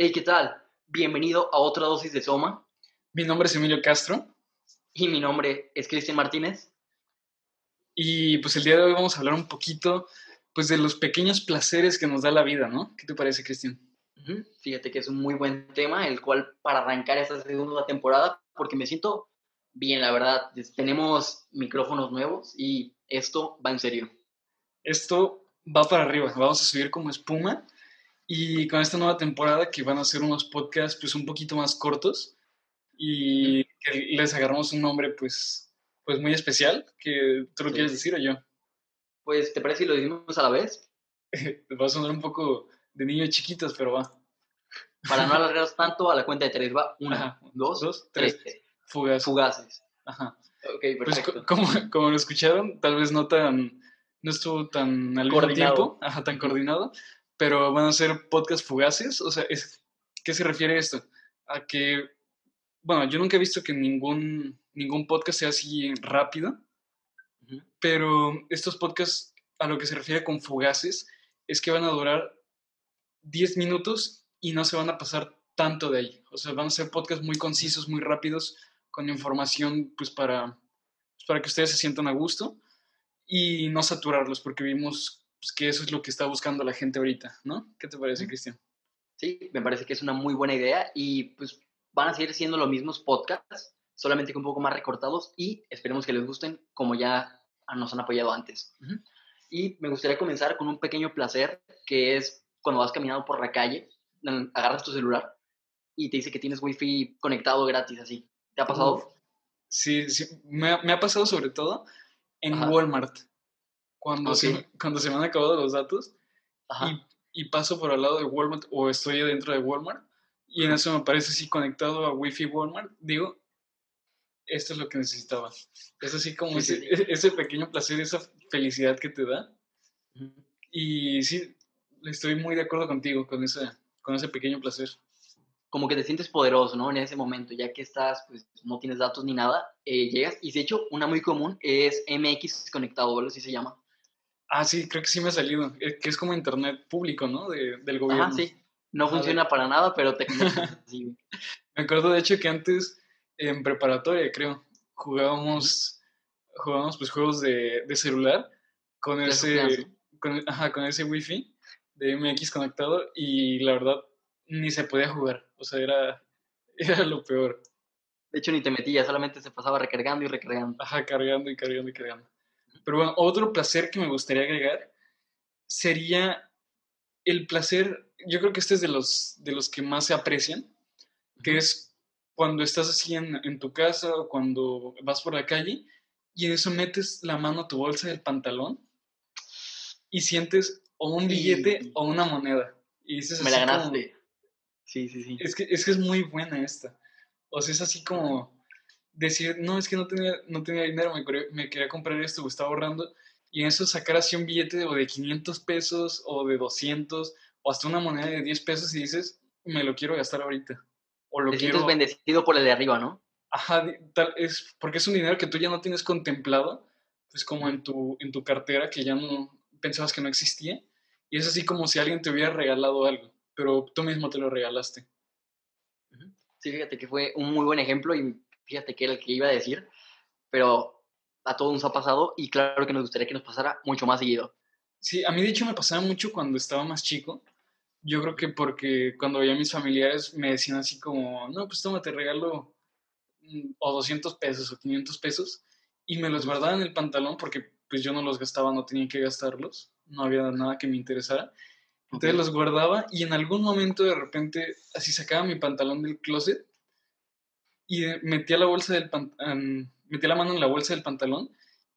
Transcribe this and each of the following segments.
Hey, ¿qué tal? Bienvenido a otra dosis de Soma. Mi nombre es Emilio Castro. Y mi nombre es Cristian Martínez. Y pues el día de hoy vamos a hablar un poquito pues de los pequeños placeres que nos da la vida, ¿no? ¿Qué te parece, Cristian? Fíjate que es un muy buen tema, el cual para arrancar esta segunda temporada, porque me siento bien, la verdad. Tenemos micrófonos nuevos y esto va en serio. Esto va para arriba, vamos a subir como espuma y con esta nueva temporada que van a ser unos podcasts pues un poquito más cortos y que les agarramos un nombre pues, pues muy especial, que tú lo quieres decir o yo. Pues, ¿te parece si lo decimos a la vez? va a sonar un poco de niños chiquitos, pero va. Para no alargarnos tanto, a la cuenta de tres va. Una, dos, dos, tres. Fugaces. Fugaces. Ajá. Ok, pues, perfecto. como, como lo escucharon, tal vez no tan, no estuvo tan al mismo tiempo, ajá, tan coordinado, pero van a ser podcast fugaces. O sea, es, ¿qué se refiere esto? A que, bueno, yo nunca he visto que ningún, ningún podcast sea así rápido, pero estos podcasts a lo que se refiere con fugaces es que van a durar 10 minutos y no se van a pasar tanto de ahí. O sea, van a ser podcasts muy concisos, muy rápidos, con información pues para, pues, para que ustedes se sientan a gusto y no saturarlos, porque vimos pues, que eso es lo que está buscando la gente ahorita, ¿no? ¿Qué te parece, Cristian? Sí, me parece que es una muy buena idea y pues van a seguir siendo los mismos podcasts, solamente que un poco más recortados y esperemos que les gusten como ya nos han apoyado antes. Y me gustaría comenzar con un pequeño placer que es cuando vas caminando por la calle, agarras tu celular y te dice que tienes wifi conectado gratis así. ¿Te ha pasado? Sí, sí. Me, ha pasado sobre todo en Walmart cuando, se, cuando se me han acabado los datos y, y, paso por al lado de Walmart o estoy dentro de Walmart y en eso me aparece así conectado a Wi-Fi Walmart, digo, esto es lo que necesitaba. Es así como ese, ese, pequeño placer, esa felicidad que te da. Y sí, estoy muy de acuerdo contigo con ese, con ese pequeño placer. Como que te sientes poderoso, ¿no? En ese momento, ya que estás, pues no tienes datos ni nada, eh, llegas. Y de hecho, una muy común es MX conectado, ¿verdad? Así se llama. Ah, sí, creo que sí me ha salido. Eh, que es como internet público, ¿no? De, del gobierno. Ah, sí. No funciona para nada, pero te sí. Me acuerdo, de hecho, que antes, en preparatoria, creo, jugábamos, jugábamos pues juegos de, de celular con ese, con, ajá, con ese wifi de MX conectado y la verdad ni se podía jugar. O sea, era, era lo peor. De hecho, ni te metías, solamente se pasaba recargando y recargando. Ajá, cargando y cargando y cargando. Pero bueno, otro placer que me gustaría agregar sería el placer, yo creo que este es de los, de los que más se aprecian, que es cuando estás así en, tu casa o cuando vas por la calle y en eso metes la mano a tu bolsa del pantalón y sientes o un billete o una moneda. Y dices Me la ganaste. sí, sí, sí. Es que, es que es muy buena esta. O sea, es así como decir, no, es que no tenía, no tenía dinero, me, quería comprar esto, o estaba ahorrando, y en eso sacar así un billete o de 500 pesos o de 200 o hasta una moneda de 10 pesos y dices, me lo quiero gastar ahorita. O lo Te quiero... sientes bendecido por el de arriba, ¿no? Ajá, tal, es porque es un dinero que tú ya no tienes contemplado, pues como en tu, en tu cartera que ya no pensabas que no existía, y es así como si alguien te hubiera regalado algo, pero tú mismo te lo regalaste. Sí, fíjate que fue un muy buen ejemplo y fíjate que era el que iba a decir, pero a todos nos ha pasado y claro que nos gustaría que nos pasara mucho más seguido. Sí, a mí de hecho me pasaba mucho cuando estaba más chico. Yo creo que porque cuando veía a mis familiares me decían así como, no, pues toma, te regalo mm, o 200 pesos o 500 pesos y me los guardaba en el pantalón porque pues yo no los gastaba, no tenía que gastarlos, no había nada que me interesara. Entonces los guardaba y en algún momento de repente así sacaba mi pantalón del closet y metía la bolsa del metía la mano en la bolsa del pantalón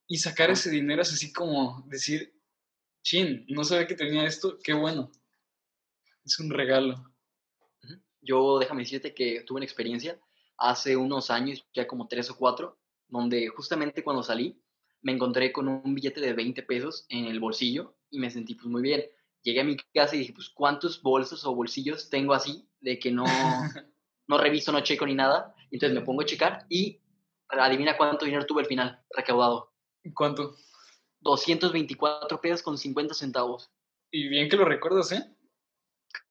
y sacar ese dinero es así como decir, chin, no sabía que tenía esto, qué bueno. Es un regalo. Yo déjame decirte que tuve una experiencia hace unos años, ya como tres o cuatro, donde justamente cuando salí me encontré con un billete de 20 pesos en el bolsillo y me sentí pues muy bien. Llegué a mi casa y dije, pues, ¿cuántos bolsos o bolsillos tengo así de que no, no reviso, no checo ni nada? Entonces me pongo a checar y adivina cuánto dinero tuve al final recaudado. ¿Cuánto? 224 pesos con 50 centavos. Y bien que lo recuerdas, ¿eh?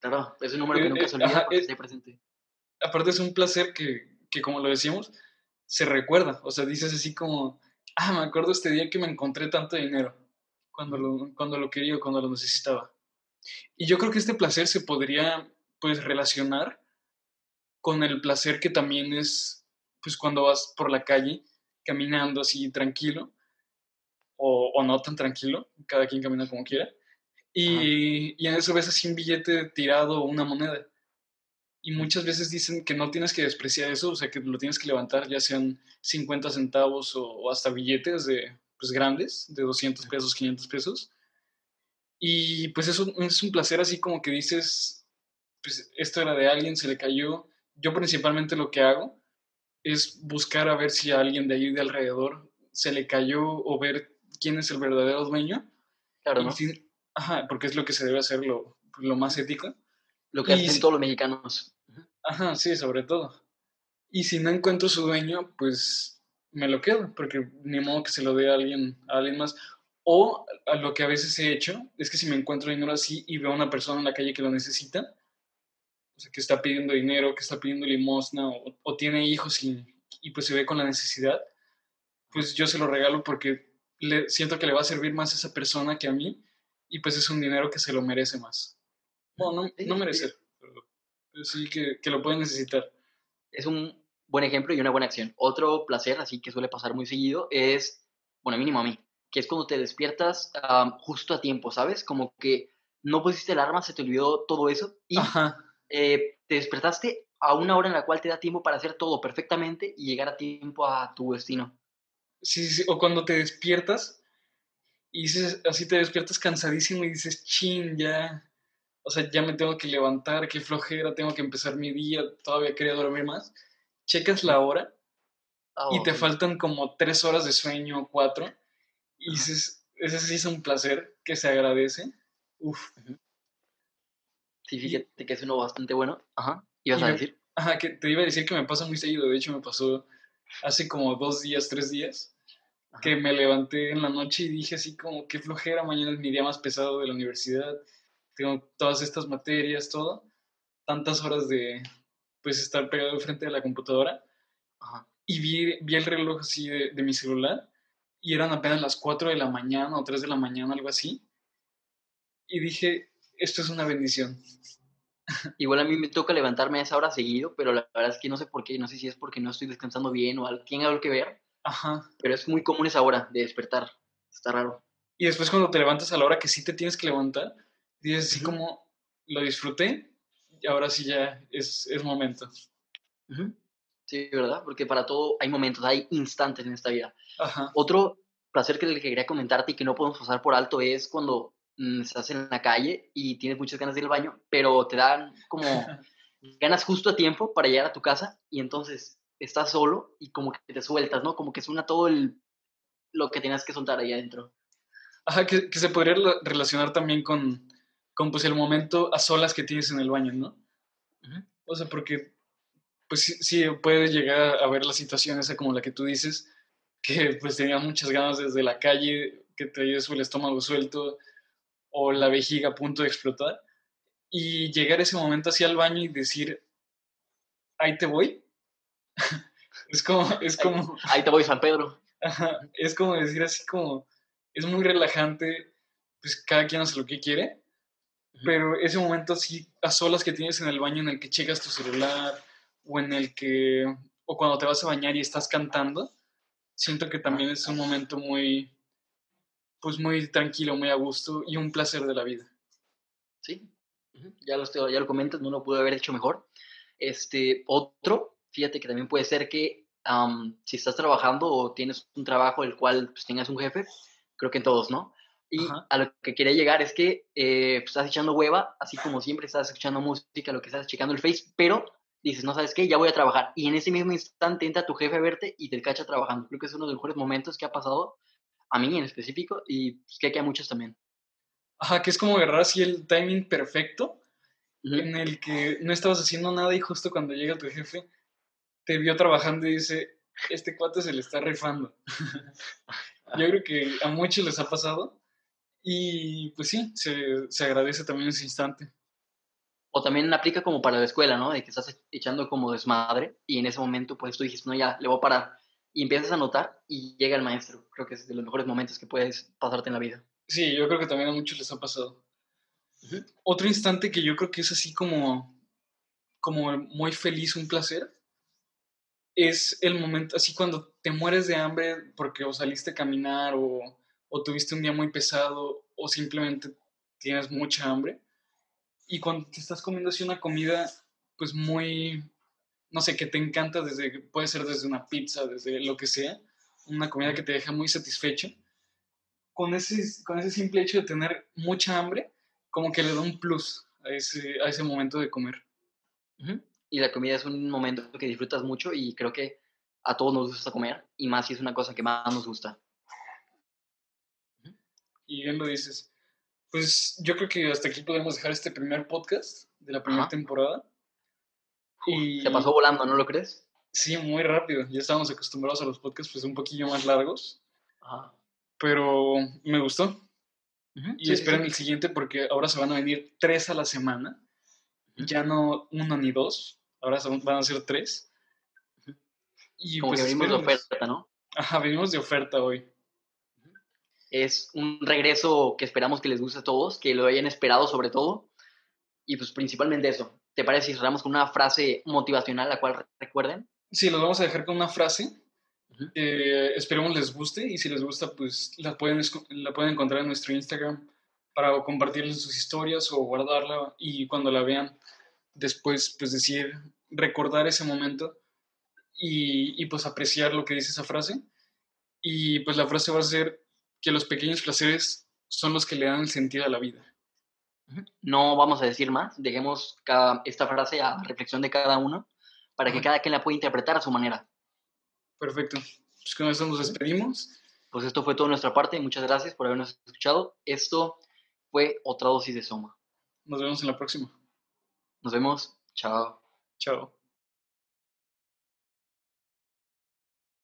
Claro, es un número que nunca se olvida porque está presente. Aparte es un placer que, que, como lo decíamos, se recuerda. O sea, dices así como, ah, me acuerdo este día que me encontré tanto dinero cuando lo, cuando lo quería o cuando lo necesitaba. Y yo creo que este placer se podría, pues, relacionar con el placer que también es, pues, cuando vas por la calle caminando así tranquilo o, o no tan tranquilo, cada quien camina como quiera, y, y, en eso ves así un billete tirado o una moneda. Y muchas veces dicen que no tienes que despreciar eso, o sea, que lo tienes que levantar, ya sean 50 centavos o, hasta billetes de, pues, grandes, de 200 pesos, 500 pesos. Y pues eso es un placer así como que dices, pues esto era de alguien, se le cayó. Yo principalmente lo que hago es buscar a ver si a alguien de ahí de alrededor se le cayó o ver quién es el verdadero dueño. Claro, ¿no? ajá, porque es lo que se debe hacer lo, lo más ético. Lo que hacen todos los mexicanos. Ajá, sí, sobre todo. Y si no encuentro su dueño, pues me lo quedo, porque ni modo que se lo dé a alguien, a alguien más. O a lo que a veces he hecho es que si me encuentro dinero así y veo a una persona en la calle que lo necesita, o sea, que está pidiendo dinero, que está pidiendo limosna o, tiene hijos y, y, pues se ve con la necesidad, pues yo se lo regalo porque le, siento que le va a servir más a esa persona que a mí y pues es un dinero que se lo merece más. No, no, no merece, pero, sí que, que, lo puede necesitar. Es un buen ejemplo y una buena acción. Otro placer, así que suele pasar muy seguido, es, bueno, mínimo a mí, que es cuando te despiertas justo a tiempo, ¿sabes? Como que no pusiste el alarma, se te olvidó todo eso y eh, te despertaste a una hora en la cual te da tiempo para hacer todo perfectamente y llegar a tiempo a tu destino. Sí, sí, sí. o cuando te despiertas y dices, así te despiertas cansadísimo y dices, chin, ya, o sea, ya me tengo que levantar, qué flojera, tengo que empezar mi día, todavía quería dormir más. Checas la hora y ah, te faltan como tres horas de sueño o cuatro y dices, ese sí es un placer que se agradece. Uf. Sí, fíjate que es uno bastante bueno. Ajá. ¿Ibas a decir? Ajá, que te iba a decir que me pasa muy seguido. De hecho, me pasó hace como dos días, tres días, que me levanté en la noche y dije así como, qué flojera, mañana es mi día más pesado de la universidad. Tengo todas estas materias, todo. Tantas horas de, pues, estar pegado frente a la computadora. Ajá. Y vi, vi el reloj así de, de mi celular y eran apenas las 4 de la mañana o 3 de la mañana, algo así. Y dije, esto es una bendición. Igual a mí me toca levantarme a esa hora seguido, pero la verdad es que no sé por qué, no sé si es porque no estoy descansando bien o tiene algo que ver. Ajá. Pero es muy común esa hora de despertar. Está raro. Y después cuando te levantas a la hora que sí te tienes que levantar, dices así como, lo disfruté y ahora sí ya es, es momento. Sí, ¿verdad? Porque para todo hay momentos, hay instantes en esta vida. Otro placer que le quería comentarte y que no podemos pasar por alto es cuando estás en la calle y tienes muchas ganas de ir al baño, pero te dan como ganas justo a tiempo para llegar a tu casa y entonces estás solo y como que te sueltas, ¿no? Como que suena todo el, lo que tenías que soltar ahí adentro. Ajá, que, que se podría relacionar también con, con pues, el momento a solas que tienes en el baño, ¿no? O sea, porque pues sí, sí puedes llegar a ver la situación esa como la que tú dices, que pues tenía muchas ganas desde la calle, que te su el estómago suelto o la vejiga a punto de explotar, y llegar ese momento así al baño y decir, ahí te voy. es como, es como... Ahí te voy, San Pedro. es como decir así como, es muy relajante, pues cada quien hace lo que quiere, pero ese momento así a solas que tienes en el baño en el que checas tu celular, o en el que, o cuando te vas a bañar y estás cantando, siento que también es un momento muy, pues muy tranquilo, muy a gusto y un placer de la vida. Sí, ya lo, estoy, ya lo comentas, no lo pude haber hecho mejor. Este, otro, fíjate que también puede ser que si estás trabajando o tienes un trabajo el cual pues, tengas un jefe, creo que en todos, ¿no? Y a lo que quería llegar es que eh, pues, estás echando hueva, así como siempre estás escuchando música, lo que estás checando el Face, pero dices, no sabes qué, ya voy a trabajar. Y en ese mismo instante entra tu jefe a verte y te cacha trabajando. Creo que es uno de los mejores momentos que ha pasado a mí en específico y pues, que a muchos también. Ajá, que es como agarrar así el timing perfecto en el que no estabas haciendo nada y justo cuando llega tu jefe te vio trabajando y dice, este cuate se le está rifando. Yo creo que a muchos les ha pasado y pues sí, se, se agradece también ese instante. O también aplica como para la escuela, ¿no? De que estás echando como desmadre y en ese momento pues tú dijiste, no, ya, le voy a parar. Y empiezas a notar y llega el maestro. Creo que es de los mejores momentos que puedes pasarte en la vida. Sí, yo creo que también a muchos les ha pasado. Otro instante que yo creo que es así como, como muy feliz, un placer, es el momento, así cuando te mueres de hambre porque o saliste a caminar o, o tuviste un día muy pesado o simplemente tienes mucha hambre y cuando te estás comiendo así una comida, pues muy, no sé, que te encanta, desde, puede ser desde una pizza, desde lo que sea, una comida que te deja muy satisfecho, con ese, con ese simple hecho de tener mucha hambre, como que le da un plus a ese, a ese momento de comer. Y la comida es un momento que disfrutas mucho y creo que a todos nos gusta comer, y más si es una cosa que más nos gusta. Y bien lo dices. Pues yo creo que hasta aquí podemos dejar este primer podcast de la primera temporada. Y... Se pasó volando, ¿no lo crees? Sí, muy rápido. Ya estábamos acostumbrados a los podcasts pues un poquillo más largos. Ajá. Pero me gustó. Y esperen el siguiente porque ahora se van a venir tres a la semana. Ya no uno ni dos. Ahora van a ser tres. Y Como pues que venimos de oferta, ¿no? Ajá, venimos de oferta hoy es un regreso que esperamos que les guste a todos, que lo hayan esperado sobre todo. Y pues principalmente eso. ¿Te parece si cerramos con una frase motivacional la cual recuerden? Sí, los vamos a dejar con una frase. esperemos les guste y si les gusta pues la pueden, la pueden encontrar en nuestro Instagram para compartirles sus historias o guardarla y cuando la vean después pues decir, recordar ese momento y, y pues apreciar lo que dice esa frase. Y pues la frase va a ser que los pequeños placeres son los que le dan el sentido a la vida. No vamos a decir más, dejemos esta frase a reflexión de cada uno para que cada quien la pueda interpretar a su manera. Perfecto. Pues con esto nos despedimos. Pues esto fue todo de nuestra parte. Muchas gracias por habernos escuchado. Esto fue otra dosis de Soma. Nos vemos en la próxima. Nos vemos. Chao. Chao.